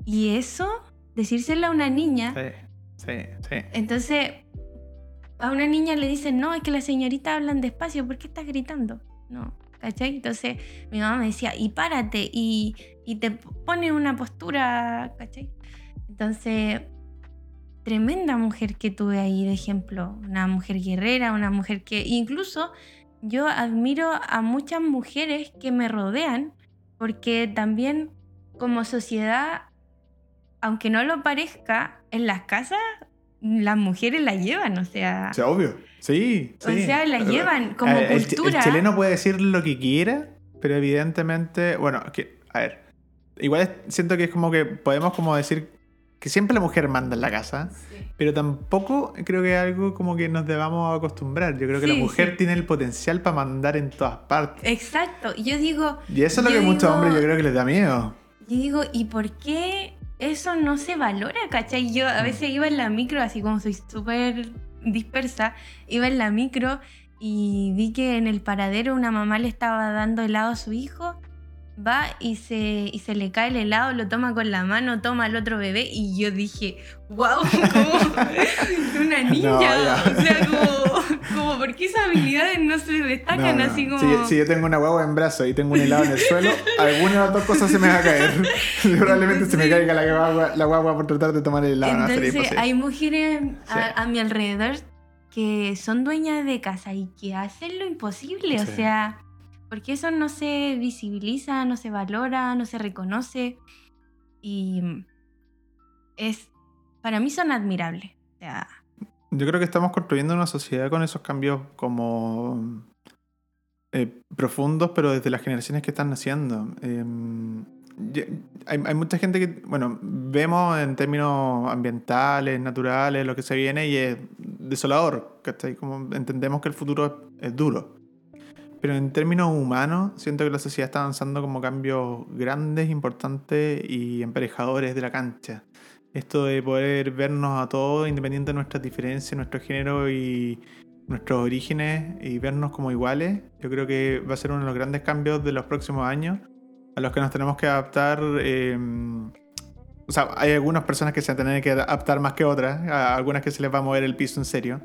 Y eso, decírselo a una niña, Sí, sí, sí. entonces a una niña le dicen, no, es que las señoritas hablan despacio, ¿por qué estás gritando? No, ¿cachai? Entonces mi mamá me decía, y párate, y, y te pone una postura, ¿cachai? Entonces, tremenda mujer que tuve ahí de ejemplo, una mujer guerrera, una mujer que incluso yo admiro a muchas mujeres que me rodean, porque también como sociedad, aunque no lo parezca, en las casas las mujeres la llevan, o sea, O sea, obvio. Sí, o sí. sea, la llevan como A ver, el cultura. El, chileno puede decir lo que quiera, pero evidentemente, bueno, que, a ver, igual siento que es como que podemos como decir que siempre la mujer manda en la casa, pero tampoco creo que es algo como que nos debamos acostumbrar. Yo creo que la mujer sí. tiene el potencial para mandar en todas partes. Exacto, yo digo, Y eso es lo que muchos hombres yo creo que les da miedo. Yo digo, ¿y por qué eso no se valora, cachai? Yo a veces iba en la micro, así como soy súper dispersa, iba en la micro y vi que en el paradero una mamá le estaba dando helado a su hijo, va y se, y se le cae el helado, lo toma con la mano, toma al otro bebé y yo dije, wow, como una niña, No, o sea, como, como, ¿por qué esas habilidades no se destacan No, no. así como... Si, si yo tengo una guagua en brazo y tengo un helado en el suelo, alguna de las dos cosas se me va a caer. Probablemente se me caiga la guagua, la guagua por tratar de tomar el helado. Entonces hay mujeres a, Sí. a mi alrededor que son dueñas de casa y que hacen lo imposible. O sea, porque eso no se visibiliza, no se valora, no se reconoce. Y es, para mí son admirables. Yo creo que estamos construyendo una sociedad con esos cambios como eh, profundos, pero desde las generaciones que están naciendo. Ya- hay, mucha gente que, bueno, vemos en términos ambientales, naturales, lo que se viene y es desolador, ¿cachai? Como entendemos que el futuro es duro. Pero en términos humanos, siento que la sociedad está avanzando como cambios grandes, importantes y emparejadores de la cancha. Esto de poder vernos a todos, independiente de nuestras diferencias, nuestro género y nuestros orígenes, y vernos como iguales, yo creo que va a ser uno de los grandes cambios de los próximos años, a los que nos tenemos que adaptar. eh, o sea, hay algunas personas que se van a tener que adaptar más que otras, a algunas que se les va a mover el piso en serio,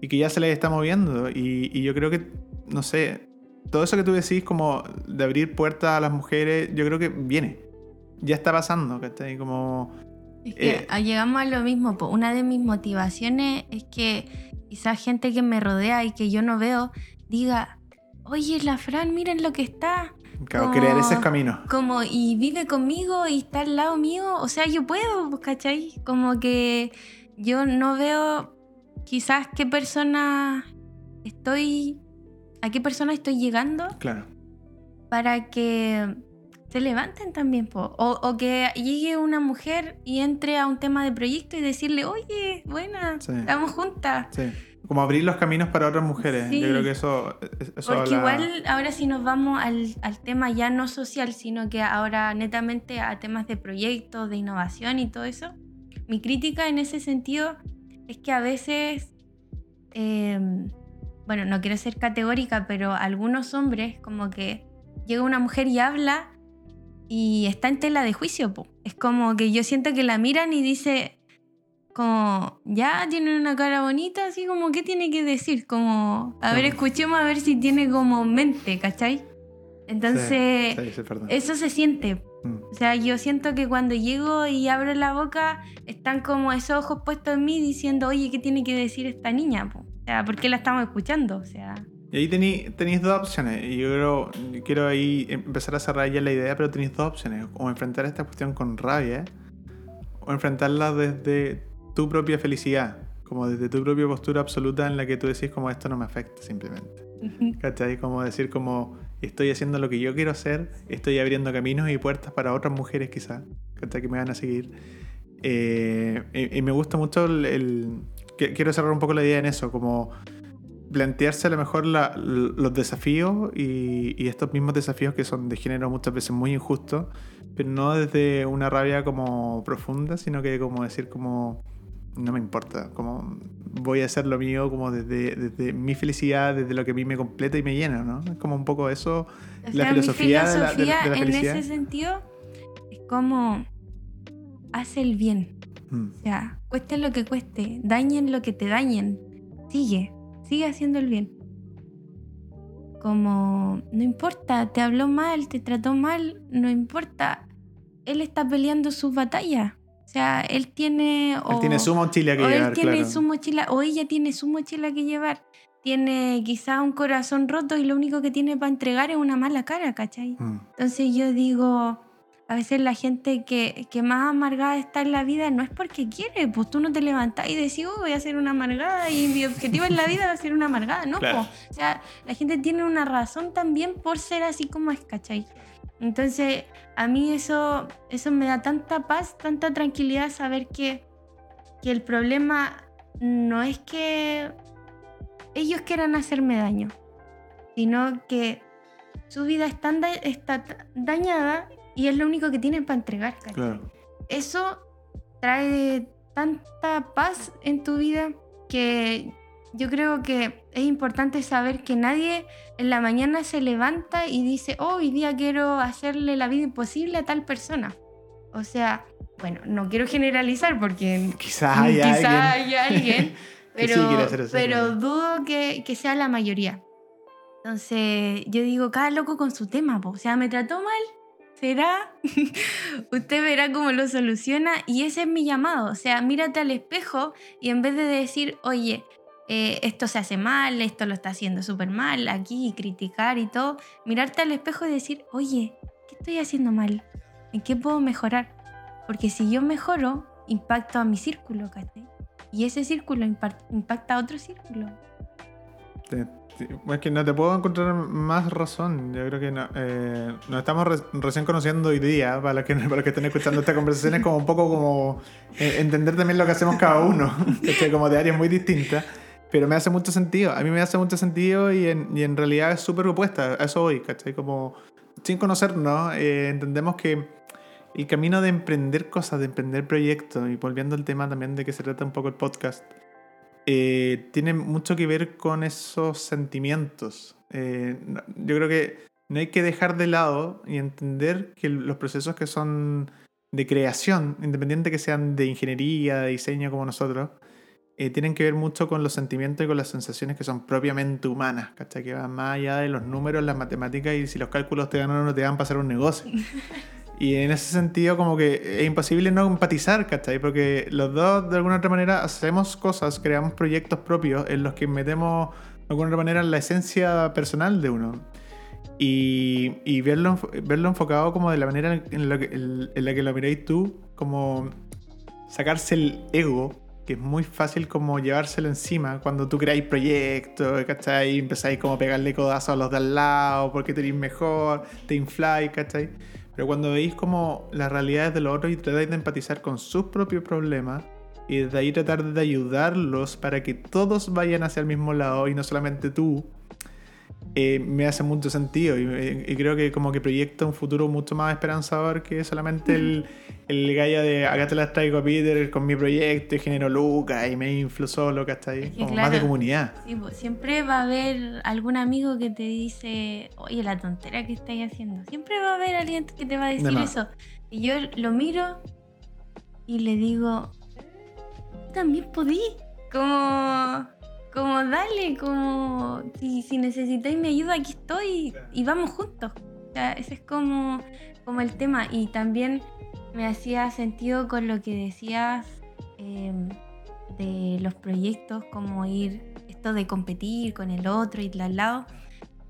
y que ya se les está moviendo. Y, y yo creo que, no sé, todo eso que tú decís como de abrir puertas a las mujeres, yo creo que viene. Ya está pasando, ¿cachai? Como... es que Eh. llegamos a lo mismo. Una de mis motivaciones es que quizás gente que me rodea y que yo no veo diga, oye, la Fran, miren lo que está. Claro, Como- crear ese camino. como y vive conmigo y está al lado mío, o sea, yo puedo, ¿cachai? Como que yo no veo quizás qué persona estoy, a qué persona estoy llegando Claro. para que se levanten también, po. O, que llegue una mujer y entre a un tema de proyecto y decirle, oye, buena, estamos juntas. Sí. Como abrir los caminos para otras mujeres. Yo creo que eso... Porque igual ahora si nos vamos al, al, tema ya no social, sino que ahora netamente a temas de proyectos, de innovación y todo eso, mi crítica en ese sentido es que a veces... Em, bueno, no quiero ser categórica, pero algunos hombres como que llega una mujer y habla y está en tela de juicio. Es como que yo siento que la miran y dice, como, ya tiene una cara bonita, así como, ¿qué tiene que decir? Como, a ver, escuchemos a ver si tiene como mente, ¿cachai? Entonces, eso se siente. Mm. O sea, yo siento que cuando llego y abro la boca, están como esos ojos puestos en mí diciendo, oye, ¿qué tiene que decir esta niña? O sea, ¿por qué la estamos escuchando? O sea... Y ahí tenéis dos opciones. Y yo creo, quiero ahí empezar a cerrar ya la idea, pero tenéis dos opciones. O enfrentar esta cuestión con rabia, o enfrentarla desde tu propia felicidad, como desde tu propia postura absoluta en la que tú decís como esto no me afecta simplemente. ¿Cachai? Como decir como estoy haciendo lo que yo quiero hacer, estoy abriendo caminos y puertas para otras mujeres quizás, ¿cachai? Que me van a seguir. Eh, y, me gusta mucho el, Quiero cerrar un poco la idea en eso, como plantearse a lo mejor los desafíos y, estos mismos desafíos que son de género muchas veces muy injustos, pero no desde una rabia como profunda, sino que como decir como no me importa, como voy a hacer lo mío como desde, desde mi felicidad, desde lo que a mí me completa y me llena, ¿no? Es como un poco eso, la filosofía, de, la, felicidad. En ese sentido es como hace el bien. Mm. O sea, cueste lo que cueste, dañen lo que te dañen, sigue sigue haciendo el bien. Como, no importa, te habló mal, te trató mal, no importa. Él está peleando su batalla. O sea, él tiene... O, él tiene su mochila que o llevar. Él tiene su mochila, o ella tiene su mochila que llevar. Tiene quizá un corazón roto y lo único que tiene para entregar es una mala cara, ¿cachai? Mm. Entonces yo digo, a veces la gente que, más amargada está en la vida no es porque quiere, pues tú no te levantás y decís, oh, voy a ser una amargada y mi objetivo en la vida va a ser una amargada, no, o sea, la gente tiene una razón también por ser así como es, ¿cachai? Entonces, a mí eso, eso me da tanta paz, tanta tranquilidad saber que, que el problema no es que ellos quieran hacerme daño, sino que su vida está, está dañada y es lo único que tienen para entregar. Eso trae tanta paz en tu vida que yo creo que es importante saber que nadie en la mañana se levanta y dice, oh, hoy día quiero hacerle la vida imposible a tal persona. O sea, bueno, no quiero generalizar porque quizás hay alguien, pero, pero dudo que, que, sea la mayoría. Entonces, yo digo, cada loco con su tema, o sea, me trató mal, será, usted verá cómo lo soluciona y ese es mi llamado, o sea, mírate al espejo y en vez de decir, oye, eh, esto se hace mal, esto lo está haciendo súper mal, aquí criticar y todo, mirarte al espejo y decir, oye, ¿qué estoy haciendo mal? ¿En qué puedo mejorar? Porque si yo mejoro, impacto a mi círculo, ¿cachai? Y ese círculo impacta a otro círculo. Es que no te puedo encontrar más razón. Yo creo que no, eh, nos estamos recién conociendo hoy día. Para los, que, para que estén escuchando esta conversación, es como un poco como eh, entender también lo que hacemos cada uno, que como de áreas muy distintas. Pero me hace mucho sentido. A mí me hace mucho sentido y en, y en realidad es súper opuesta. A eso hoy, ¿cachai? Como sin conocernos, eh, entendemos que el camino de emprender cosas, de emprender proyectos, y volviendo al tema también de que se trata un poco el podcast eh, tiene mucho que ver con esos sentimientos. Eh, yo creo que no hay que dejar de lado y entender que los procesos que son de creación, independiente que sean de ingeniería, de diseño como nosotros, eh, tienen que ver mucho con los sentimientos y con las sensaciones que son propiamente humanas, ¿cachai? Que van más allá de los números, las matemáticas y si los cálculos te ganan o no te van a pasar un negocio. Y en ese sentido, como que es imposible no empatizar, ¿cachai? Porque los dos, de alguna otra manera, hacemos cosas, creamos proyectos propios en los que metemos, de alguna otra manera, la esencia personal de uno. Y, y verlo, verlo enfocado como de la manera en la, que, en la que lo miráis tú, como sacarse el ego que es muy fácil como llevárselo encima cuando tú creáis proyectos, ¿cachai? Empezáis como a pegarle codazos a los de al lado porque tenéis mejor, te infláis, ¿cachai? Pero cuando veis como las realidades de los otros y tratáis de empatizar con sus propios problemas y desde ahí tratar de ayudarlos para que todos vayan hacia el mismo lado y no solamente tú, eh, me hace mucho sentido y, creo que como que proyecta un futuro mucho más esperanzador que solamente el, el gallo de acá te las traigo a Peter con mi proyecto y genero lucas y me inflo solo, ¿cachai? Como más de comunidad. Pues, siempre va a haber algún amigo que te dice, oye, la tontera que estáis haciendo. Siempre va a haber alguien que te va a decir eso. Y yo lo miro y le digo, también podí. Como como dale, como si, si necesitáis mi ayuda, aquí estoy y vamos juntos. O sea, ese es como, como el tema. Y también me hacía sentido con lo que decías em, de los proyectos, como ir, esto de competir con el otro y al lado.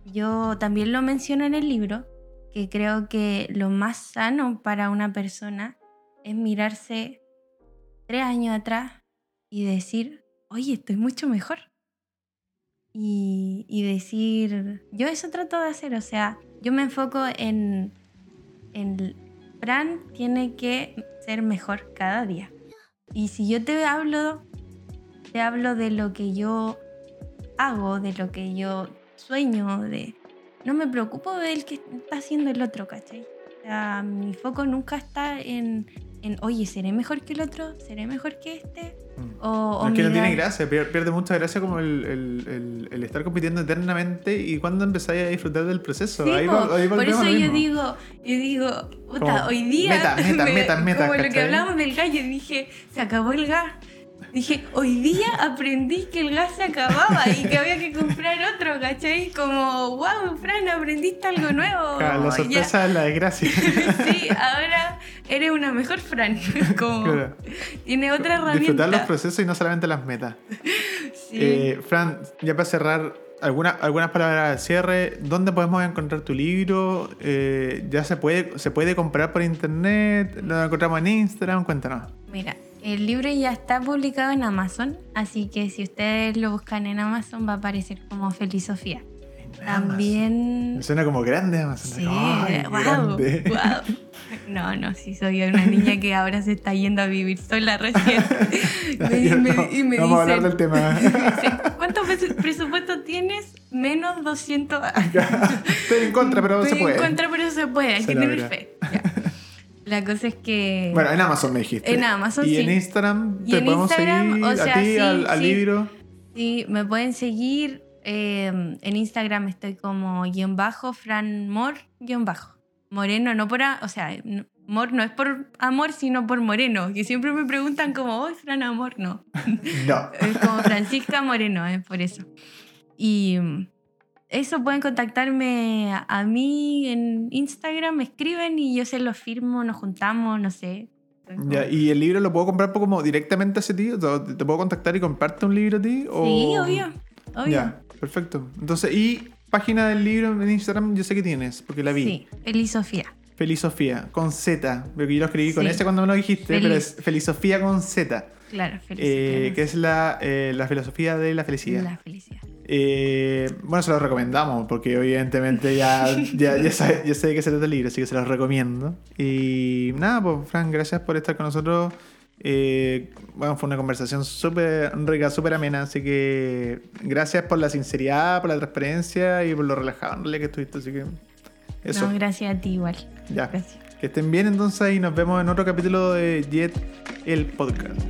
Yo también lo menciono en el libro, que creo que lo más sano para una persona es mirarse tres años atrás y decir, oye, estoy mucho mejor y, decir, yo eso trato de hacer, o sea, yo me enfoco en, en Fran tiene que ser mejor cada día. Y si yo te hablo, te hablo de lo que yo hago, de lo que yo sueño, de... No me preocupo del que está haciendo el otro, ¿cachai? O sea, mi foco nunca está en, en, oye, ¿seré mejor que el otro? ¿Seré mejor que este? Mm. O, es que no tiene gracia, pierde mucha gracia como el, el, estar compitiendo eternamente y cuando empezáis a disfrutar del proceso. ahí, por eso yo digo, yo digo, puta, hoy día. Meta, meta, meta, meta. Como lo que hablábamos del gallo, dije, se acabó el gas Dije, hoy día aprendí que el gas se acababa y que había que comprar otro, ¿cachai? Como, wow, Fran, aprendiste algo nuevo. la sorpresa es la desgracia. sí, ahora eres una mejor Fran. Como, tiene otra herramienta. Disfrutar los procesos y no solamente las metas. Sí. Eh, Fran, ya para cerrar, algunas palabras de cierre. ¿Dónde podemos encontrar tu libro? Eh, ¿Ya se puede, se puede comprar por internet? ¿Lo encontramos en Instagram? Cuéntanos. Mira, el libro ya está publicado en Amazon, así que si ustedes lo buscan en Amazon va a aparecer como Feliz Sofía. También. suena como grande Amazon. Sí, wow, No, no, sí, soy una niña que ahora se está yendo a vivir sola recién. y me, vamos a hablar del tema. ¿Cuánto presupuesto tienes? Menos 200. Estoy en contra, pero se puede. Estoy en contra, pero se puede. Hay que tener fe. La cosa es que. Bueno, en Amazon me dijiste. En Amazon, ¿Y en Instagram te podemos seguir a ti, al, libro? Sí, me pueden seguir. Em, en Instagram estoy como guion bajo, Fran Mor, guion bajo. Moreno, no por. o sea, Mor no es por amor, sino por Moreno. Que siempre me preguntan como, oh, Fran Amor, no. no. es como Francisca Moreno, es por eso. Y eso pueden contactarme a, mí en Instagram, me escriben y yo se lo firmo, nos juntamos, no sé. Ya, ¿Y el libro lo puedo comprar como directamente a ese tío? ¿Te puedo contactar y comparte un libro a ti? O... Sí, obvio, obvio. Ya, perfecto. Entonces, ¿y página del libro en Instagram? Yo sé que tienes, porque la vi. Sí, Feliz Sofía. Feliz Sofía, con Z. Porque yo lo escribí con S cuando me lo dijiste, pero es Feliz Sofía con Z. Claro, feliz. Eh, que es la, eh, la filosofía de la felicidad. La felicidad. Eh, bueno, se lo recomendamos porque evidentemente ya, ya, ya, sé, ya sé qué se trata el libro, así que se los recomiendo. Y nada, pues Frank, gracias por estar con nosotros. Eh, bueno, fue una conversación súper rica, súper amena, así que gracias por la sinceridad, por la transparencia y por lo relajado que estuviste, así que eso. No, gracias a ti igual. Ya. Que estén bien entonces y nos vemos en otro capítulo de Jet, el podcast.